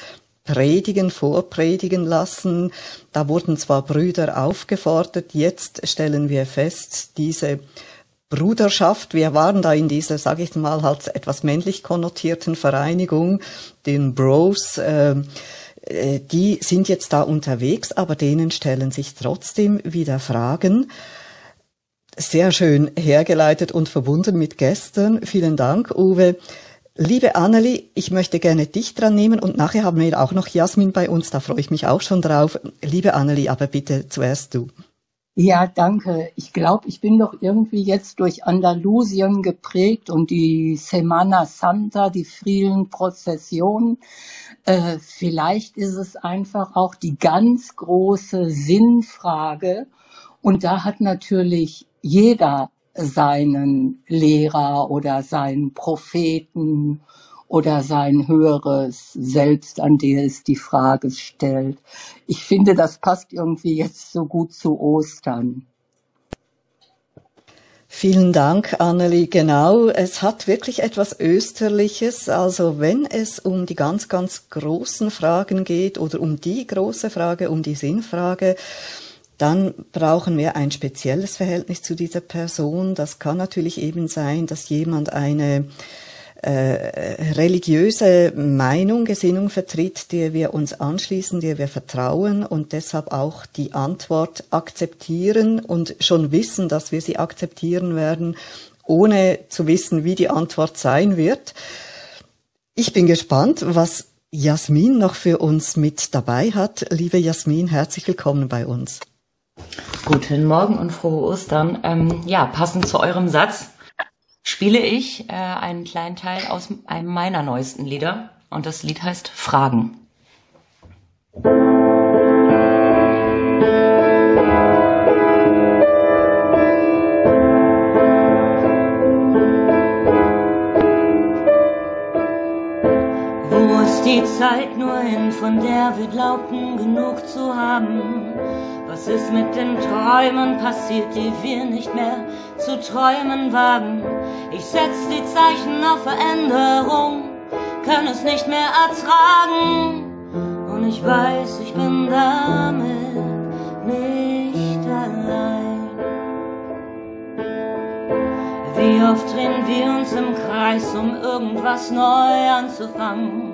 predigen, vorpredigen lassen. Da wurden zwar Brüder aufgefordert, jetzt stellen wir fest, diese Bruderschaft, wir waren da in dieser, sage ich mal, halt etwas männlich konnotierten Vereinigung, den Bros, äh, die sind jetzt da unterwegs, aber denen stellen sich trotzdem wieder Fragen. Sehr schön hergeleitet und verbunden mit gestern. Vielen Dank, Uwe. Liebe Annelie, ich möchte gerne dich dran nehmen und nachher haben wir auch noch Jasmin bei uns, da freue ich mich auch schon drauf. Liebe Annelie, aber bitte zuerst du. Ja, danke. Ich glaube, ich bin doch irgendwie jetzt durch Andalusien geprägt und die Semana Santa, die vielen Prozessionen. Äh, vielleicht ist es einfach auch die ganz große Sinnfrage. Und da hat natürlich jeder seinen Lehrer oder seinen Propheten oder sein höheres Selbst, an der es die Frage stellt. Ich finde, das passt irgendwie jetzt so gut zu Ostern. Vielen Dank, Annelie. Genau, es hat wirklich etwas Österliches. Also wenn es um die ganz, ganz großen Fragen geht oder um die große Frage, um die Sinnfrage, dann brauchen wir ein spezielles Verhältnis zu dieser Person. Das kann natürlich eben sein, dass jemand eine äh, religiöse Meinung, Gesinnung vertritt, der wir uns anschließen, der wir vertrauen und deshalb auch die Antwort akzeptieren und schon wissen, dass wir sie akzeptieren werden, ohne zu wissen, wie die Antwort sein wird. Ich bin gespannt, was Jasmin noch für uns mit dabei hat. Liebe Jasmin, herzlich willkommen bei uns. Guten Morgen und frohe Ostern. Ähm, ja, passend zu eurem Satz spiele ich äh, einen kleinen Teil aus einem meiner neuesten Lieder und das Lied heißt Fragen. Wo ist die Zeit nur hin, von der wir glaubten genug zu haben? Was ist mit den Träumen passiert, die wir nicht mehr zu träumen wagen? Ich setz die Zeichen auf Veränderung, kann es nicht mehr ertragen. Und ich weiß, ich bin damit nicht allein. Wie oft drehen wir uns im Kreis, um irgendwas neu anzufangen?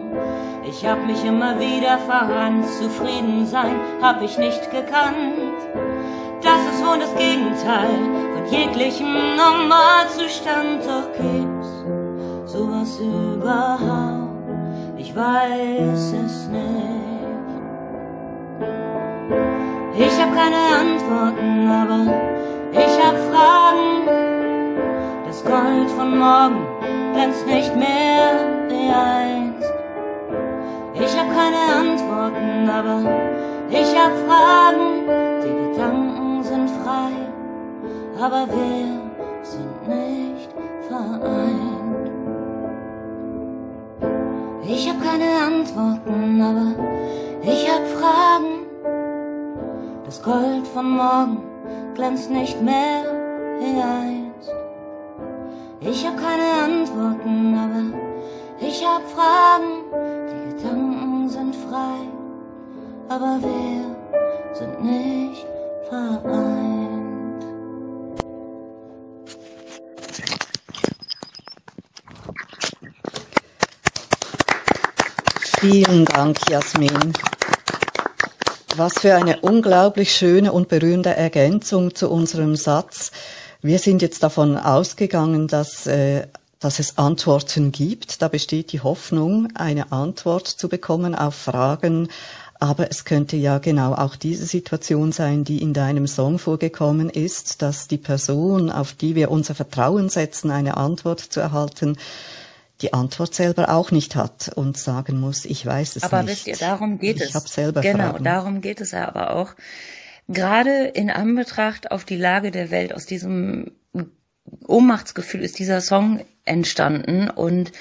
Ich hab mich immer wieder verrannt, zufrieden sein hab ich nicht gekannt. Das ist wohl das Gegenteil von jeglichem Normalzustand, doch gibt's sowas überhaupt? Ich weiß es nicht. Ich hab keine Antworten, aber ich hab Fragen. Das Gold von morgen glänzt nicht mehr einst. Ich hab keine Antworten, aber ich hab Fragen. Die Gedanken sind frei, aber wir sind nicht vereint. Ich hab keine Antworten, aber ich hab Fragen. Das Gold von morgen glänzt nicht mehr wie einst. Ich hab keine Antworten, aber ich hab Fragen. Gedanken sind frei, aber wir sind nicht vereint. Vielen Dank, Jasmin. Was für eine unglaublich schöne und berührende Ergänzung zu unserem Satz. Wir sind jetzt davon ausgegangen, dass, äh, dass es Antworten gibt. Da besteht die Hoffnung, eine Antwort zu bekommen auf Fragen. Aber es könnte ja genau auch diese Situation sein, die in deinem Song vorgekommen ist, dass die Person, auf die wir unser Vertrauen setzen, eine Antwort zu erhalten, die Antwort selber auch nicht hat und sagen muss, ich weiß es aber nicht. Aber wisst ihr, darum geht ich es. Ich habe selber Genau, Fragen. darum geht es ja aber auch. Gerade in Anbetracht auf die Lage der Welt, aus diesem Ohnmachtsgefühl ist dieser Song entstanden und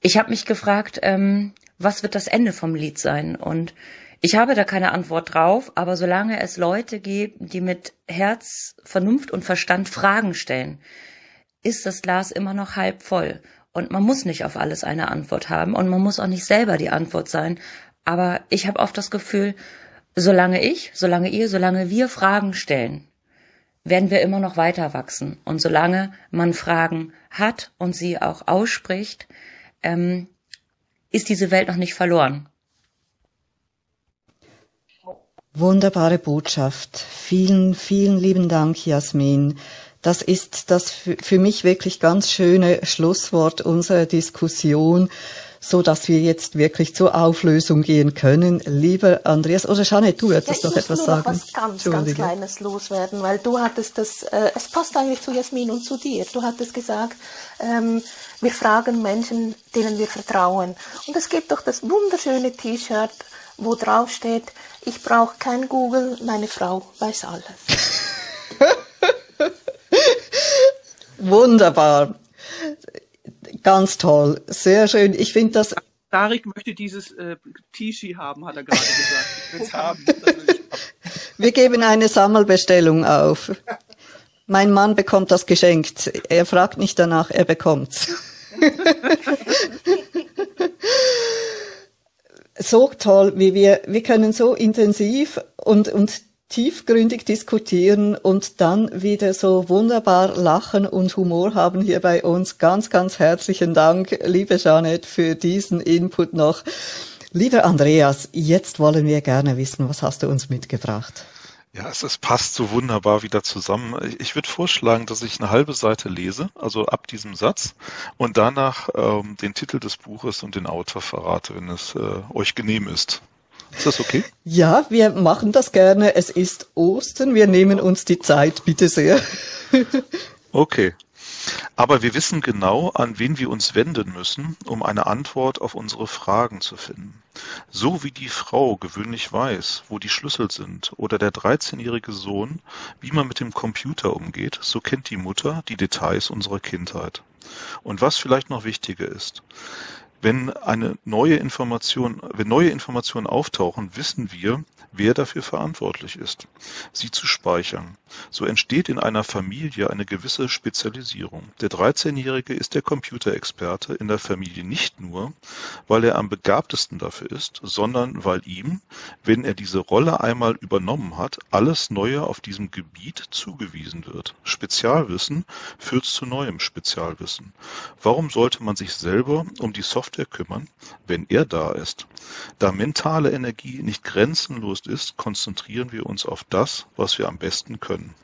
ich habe mich gefragt, ähm, was wird das Ende vom Lied sein? Und ich habe da keine Antwort drauf, aber solange es Leute gibt, die mit Herz, Vernunft und Verstand Fragen stellen, ist das Glas immer noch halb voll. Und man muss nicht auf alles eine Antwort haben und man muss auch nicht selber die Antwort sein. Aber ich habe oft das Gefühl, solange ich, solange ihr, solange wir Fragen stellen, werden wir immer noch weiter wachsen. Und solange man Fragen hat und sie auch ausspricht, ähm, ist diese Welt noch nicht verloren. Wunderbare Botschaft. Vielen, vielen lieben Dank, Jasmin. Das ist das für mich wirklich ganz schöne Schlusswort unserer Diskussion, so dass wir jetzt wirklich zur Auflösung gehen können. Lieber Andreas, oder Jeanette, du würdest ja, noch etwas sagen. Noch was ganz, ganz Kleines loswerden, weil du hattest das, äh, es passt eigentlich zu Jasmin und zu dir. Du hattest gesagt, ähm, wir fragen Menschen, denen wir vertrauen. Und es gibt doch das wunderschöne T-Shirt, wo drauf steht, ich brauche kein Google, meine Frau weiß alles. Wunderbar. Ganz toll. Sehr schön. Ich finde das. Darik möchte dieses äh, T-Shirt haben, hat er gerade gesagt. Ich will es haben. Das will ich haben. Wir geben eine Sammelbestellung auf. Mein Mann bekommt das geschenkt. Er fragt nicht danach, er bekommt's. so toll, wie wir, wir können so intensiv und, und tiefgründig diskutieren und dann wieder so wunderbar lachen und Humor haben hier bei uns. Ganz, ganz herzlichen Dank, liebe Janet, für diesen Input noch. Lieber Andreas, jetzt wollen wir gerne wissen, was hast du uns mitgebracht? Ja, es, es passt so wunderbar wieder zusammen. Ich würde vorschlagen, dass ich eine halbe Seite lese, also ab diesem Satz, und danach ähm, den Titel des Buches und den Autor verrate, wenn es äh, euch genehm ist. Ist das okay? Ja, wir machen das gerne. Es ist Ostern. Wir nehmen uns die Zeit, bitte sehr. okay. Aber wir wissen genau, an wen wir uns wenden müssen, um eine Antwort auf unsere Fragen zu finden. So wie die Frau gewöhnlich weiß, wo die Schlüssel sind, oder der 13-jährige Sohn, wie man mit dem Computer umgeht, so kennt die Mutter die Details unserer Kindheit. Und was vielleicht noch wichtiger ist, wenn eine neue Information, wenn neue Informationen auftauchen, wissen wir, wer dafür verantwortlich ist, sie zu speichern. So entsteht in einer Familie eine gewisse Spezialisierung. Der 13-Jährige ist der Computerexperte in der Familie nicht nur, weil er am begabtesten dafür ist, sondern weil ihm, wenn er diese Rolle einmal übernommen hat, alles Neue auf diesem Gebiet zugewiesen wird. Spezialwissen führt zu neuem Spezialwissen. Warum sollte man sich selber um die Software kümmern, wenn er da ist? Da mentale Energie nicht grenzenlos bewusst ist, konzentrieren wir uns auf das, was wir am besten können.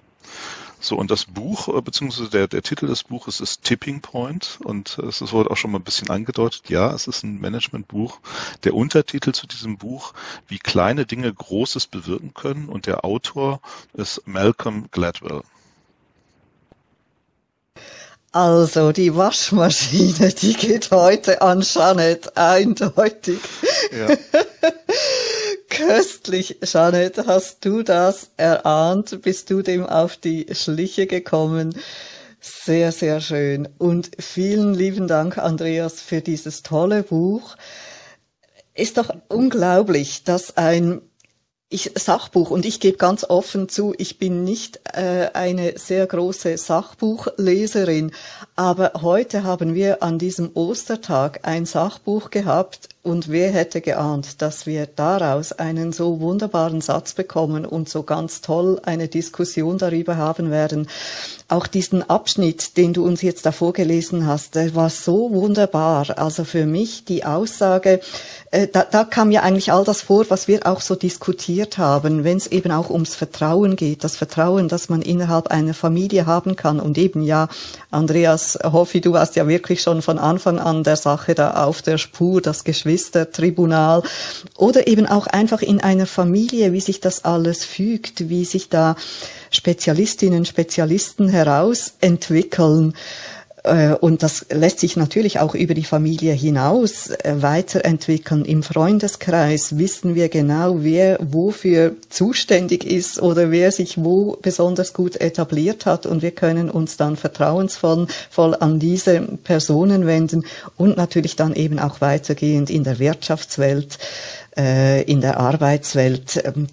So, und das Buch, äh, beziehungsweise der, der Titel des Buches ist Tipping Point und es wurde auch schon mal ein bisschen angedeutet. Ja, es ist ein Managementbuch. Der Untertitel zu diesem Buch, wie kleine Dinge Großes bewirken können und der Autor ist Malcolm Gladwell. Also die Waschmaschine, die geht heute an Janet, eindeutig. Ja. Köstlich, Janet, hast du das erahnt? Bist du dem auf die Schliche gekommen? Sehr, sehr schön. Und vielen lieben Dank, Andreas, für dieses tolle Buch. Ist doch unglaublich, dass ein ich, Sachbuch und ich gebe ganz offen zu, ich bin nicht äh, eine sehr große Sachbuchleserin, aber heute haben wir an diesem Ostertag ein Sachbuch gehabt und wer hätte geahnt, dass wir daraus einen so wunderbaren Satz bekommen und so ganz toll eine Diskussion darüber haben werden. Auch diesen Abschnitt, den du uns jetzt da vorgelesen hast, der war so wunderbar. Also für mich die Aussage, äh, da, da kam ja eigentlich all das vor, was wir auch so diskutiert haben, wenn es eben auch ums Vertrauen geht, das Vertrauen, das man innerhalb einer Familie haben kann. Und eben ja, Andreas Hoffi, du warst ja wirklich schon von Anfang an der Sache da auf der Spur, das Geschwistertribunal oder eben auch einfach in einer Familie, wie sich das alles fügt, wie sich da Spezialistinnen, Spezialisten herausentwickeln. Äh, und das lässt sich natürlich auch über die Familie hinaus äh, weiterentwickeln. Im Freundeskreis wissen wir genau, wer wofür zuständig ist oder wer sich wo besonders gut etabliert hat. Und wir können uns dann vertrauensvoll voll an diese Personen wenden und natürlich dann eben auch weitergehend in der Wirtschaftswelt äh, in der Arbeitswelt, ähm,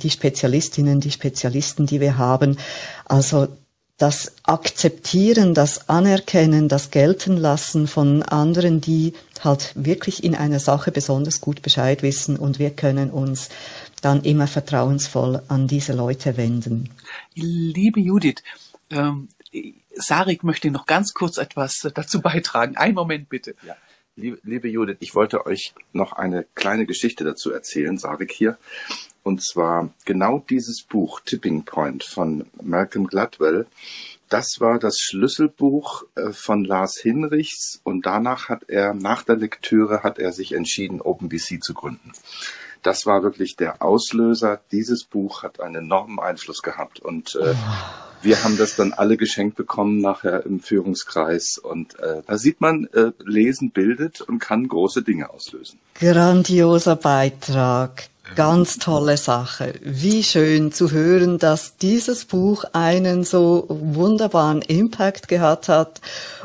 die Spezialistinnen, die Spezialisten, die wir haben. Also das Akzeptieren, das Anerkennen, das Gelten lassen von anderen, die halt wirklich in einer Sache besonders gut Bescheid wissen und wir können uns dann immer vertrauensvoll an diese Leute wenden. Liebe Judith, ähm, Sarik möchte noch ganz kurz etwas dazu beitragen. Einen Moment bitte. Ja. Liebe, liebe Judith, ich wollte euch noch eine kleine Geschichte dazu erzählen, Sarik hier. Und zwar genau dieses Buch Tipping Point von Malcolm Gladwell. Das war das Schlüsselbuch äh, von Lars Hinrichs und danach hat er, nach der Lektüre, hat er sich entschieden, OpenBC zu gründen. Das war wirklich der Auslöser. Dieses Buch hat einen enormen Einfluss gehabt und äh, wir haben das dann alle geschenkt bekommen nachher im Führungskreis und äh, da sieht man, äh, Lesen bildet und kann große Dinge auslösen. Grandioser Beitrag. Ganz tolle Sache. Wie schön zu hören, dass dieses Buch einen so wunderbaren Impact gehabt hat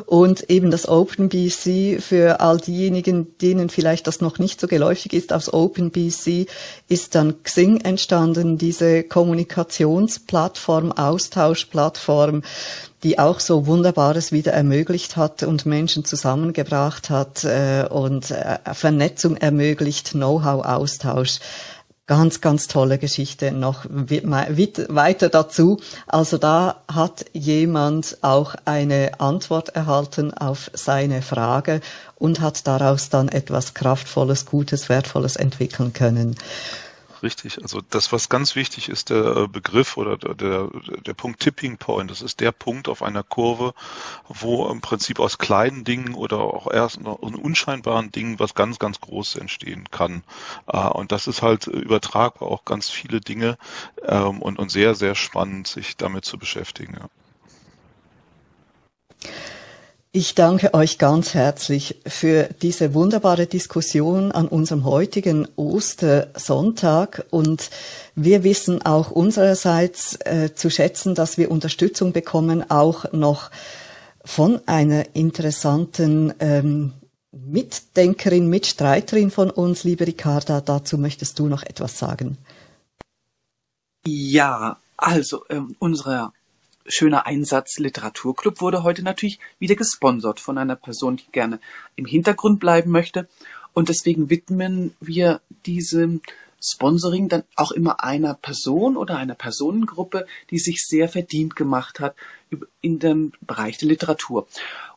und eben das OpenBC für all diejenigen, denen vielleicht das noch nicht so geläufig ist, aus OpenBC ist dann Xing entstanden, diese Kommunikationsplattform, Austauschplattform, die auch so Wunderbares wieder ermöglicht hat und Menschen zusammengebracht hat äh, und äh, Vernetzung ermöglicht, Know-how-Austausch. Ganz, ganz tolle Geschichte noch weiter dazu. Also da hat jemand auch eine Antwort erhalten auf seine Frage und hat daraus dann etwas Kraftvolles, Gutes, Wertvolles entwickeln können richtig. Also das, was ganz wichtig ist, der äh, Begriff oder der, der, der Punkt Tipping Point. Das ist der Punkt auf einer Kurve, wo im Prinzip aus kleinen Dingen oder auch erst unscheinbaren Dingen was ganz, ganz Großes entstehen kann. Äh, und das ist halt übertragbar auch ganz viele Dinge ähm, und, und sehr, sehr spannend, sich damit zu beschäftigen. Ja. Ich danke euch ganz herzlich für diese wunderbare Diskussion an unserem heutigen Ostersonntag und wir wissen auch unsererseits äh, zu schätzen, dass wir Unterstützung bekommen, auch noch von einer interessanten ähm, Mitdenkerin, Mitstreiterin von uns, liebe Ricarda. Dazu möchtest du noch etwas sagen? Ja, also ähm, unsere schöner Einsatz Literaturclub wurde heute natürlich wieder gesponsert von einer Person, die gerne im Hintergrund bleiben möchte. Und deswegen widmen wir diesem Sponsoring dann auch immer einer Person oder einer Personengruppe, die sich sehr verdient gemacht hat in dem Bereich der Literatur.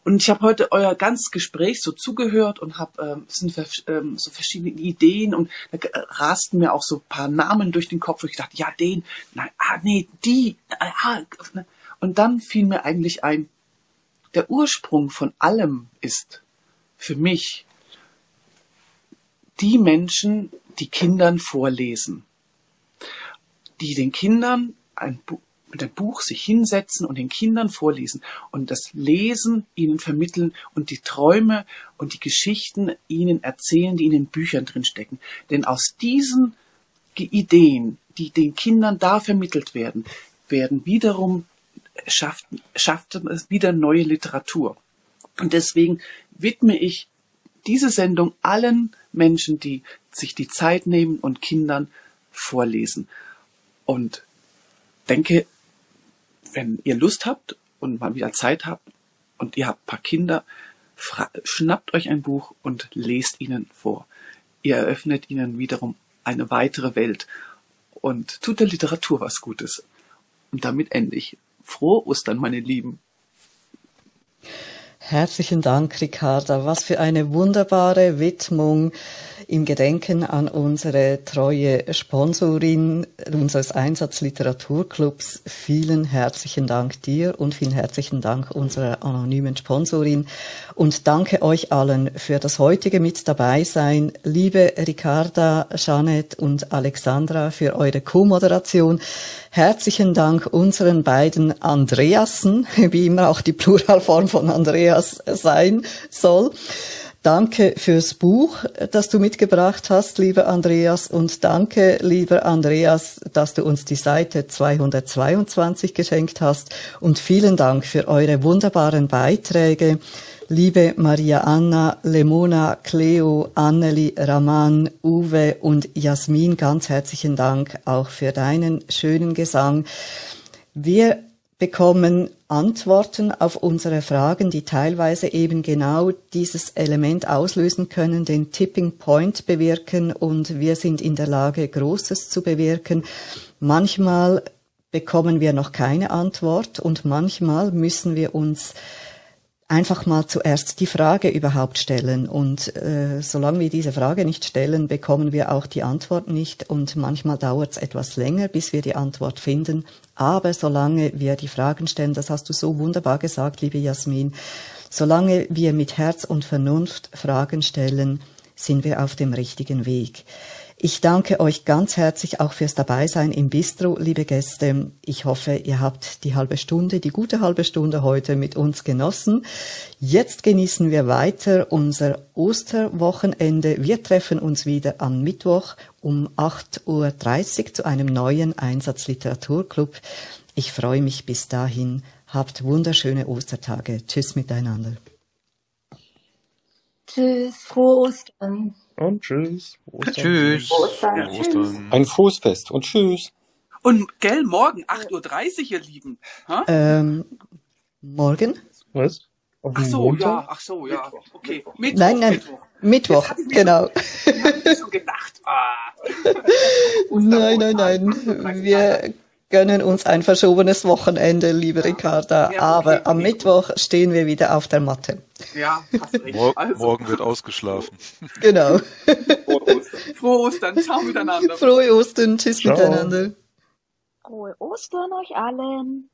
Und ich habe heute euer ganzes Gespräch so zugehört und habe ähm, sind ähm, so verschiedene Ideen und da rasten mir auch so ein paar Namen durch den Kopf. wo ich dachte, ja, den, nein, ah, nee, die, ah, ne. Und dann fiel mir eigentlich ein, der Ursprung von allem ist für mich die Menschen, die Kindern vorlesen, die den Kindern ein mit einem Buch sich hinsetzen und den Kindern vorlesen und das Lesen ihnen vermitteln und die Träume und die Geschichten ihnen erzählen, die in den Büchern drin stecken. Denn aus diesen Ideen, die den Kindern da vermittelt werden, werden wiederum schafft, schafft es wieder neue Literatur. Und deswegen widme ich diese Sendung allen Menschen, die sich die Zeit nehmen und Kindern vorlesen. Und denke, wenn ihr Lust habt und mal wieder Zeit habt und ihr habt ein paar Kinder, schnappt euch ein Buch und lest ihnen vor. Ihr eröffnet ihnen wiederum eine weitere Welt und tut der Literatur was Gutes. Und damit ende ich. Frohe Ostern, meine Lieben. Herzlichen Dank, Ricarda. Was für eine wunderbare Widmung im Gedenken an unsere treue Sponsorin unseres Einsatzliteraturclubs. Vielen herzlichen Dank dir und vielen herzlichen Dank unserer anonymen Sponsorin. Und danke euch allen für das heutige mit dabei sein. Liebe Ricarda, Janet und Alexandra für eure Co-Moderation. Herzlichen Dank unseren beiden Andreasen, wie immer auch die Pluralform von Andreas sein soll. Danke fürs Buch, das du mitgebracht hast, lieber Andreas. Und danke, lieber Andreas, dass du uns die Seite 222 geschenkt hast. Und vielen Dank für eure wunderbaren Beiträge. Liebe Maria Anna, Lemona, Cleo, Anneli, Raman, Uwe und Jasmin, ganz herzlichen Dank auch für deinen schönen Gesang. Wir bekommen Antworten auf unsere Fragen, die teilweise eben genau dieses Element auslösen können, den Tipping Point bewirken und wir sind in der Lage, Großes zu bewirken. Manchmal bekommen wir noch keine Antwort und manchmal müssen wir uns einfach mal zuerst die Frage überhaupt stellen. Und äh, solange wir diese Frage nicht stellen, bekommen wir auch die Antwort nicht. Und manchmal dauert es etwas länger, bis wir die Antwort finden. Aber solange wir die Fragen stellen, das hast du so wunderbar gesagt, liebe Jasmin, solange wir mit Herz und Vernunft Fragen stellen, sind wir auf dem richtigen Weg. Ich danke euch ganz herzlich auch fürs Dabeisein im Bistro, liebe Gäste. Ich hoffe, ihr habt die halbe Stunde, die gute halbe Stunde heute mit uns genossen. Jetzt genießen wir weiter unser Osterwochenende. Wir treffen uns wieder am Mittwoch um 8.30 Uhr zu einem neuen Einsatz Literaturclub. Ich freue mich bis dahin. Habt wunderschöne Ostertage. Tschüss miteinander. Tschüss, frohe Ostern. Und tschüss. Ostern. Tschüss. Ostern. Ostern. Ein frohes Fest und tschüss. Und gell, morgen 8.30 Uhr, ihr Lieben. Ha? Ähm, morgen? Was? Ach so, Montag? ja, ach so, ja. Okay. Mittwoch, nein, nein, Mittwoch, Mittwoch genau. Schon, ich schon gedacht. Ah. nein, nein, nein. Wir gönnen uns ein verschobenes Wochenende, liebe ja. Ricarda. Ja, aber okay, am okay. Mittwoch stehen wir wieder auf der Matte. Ja, hast recht. Mor also. Morgen wird ausgeschlafen. Genau. Frohe Ostern. Frohe Ostern. Ciao miteinander. Frohe Ostern. Tschüss Ciao. miteinander. Frohe Ostern euch allen.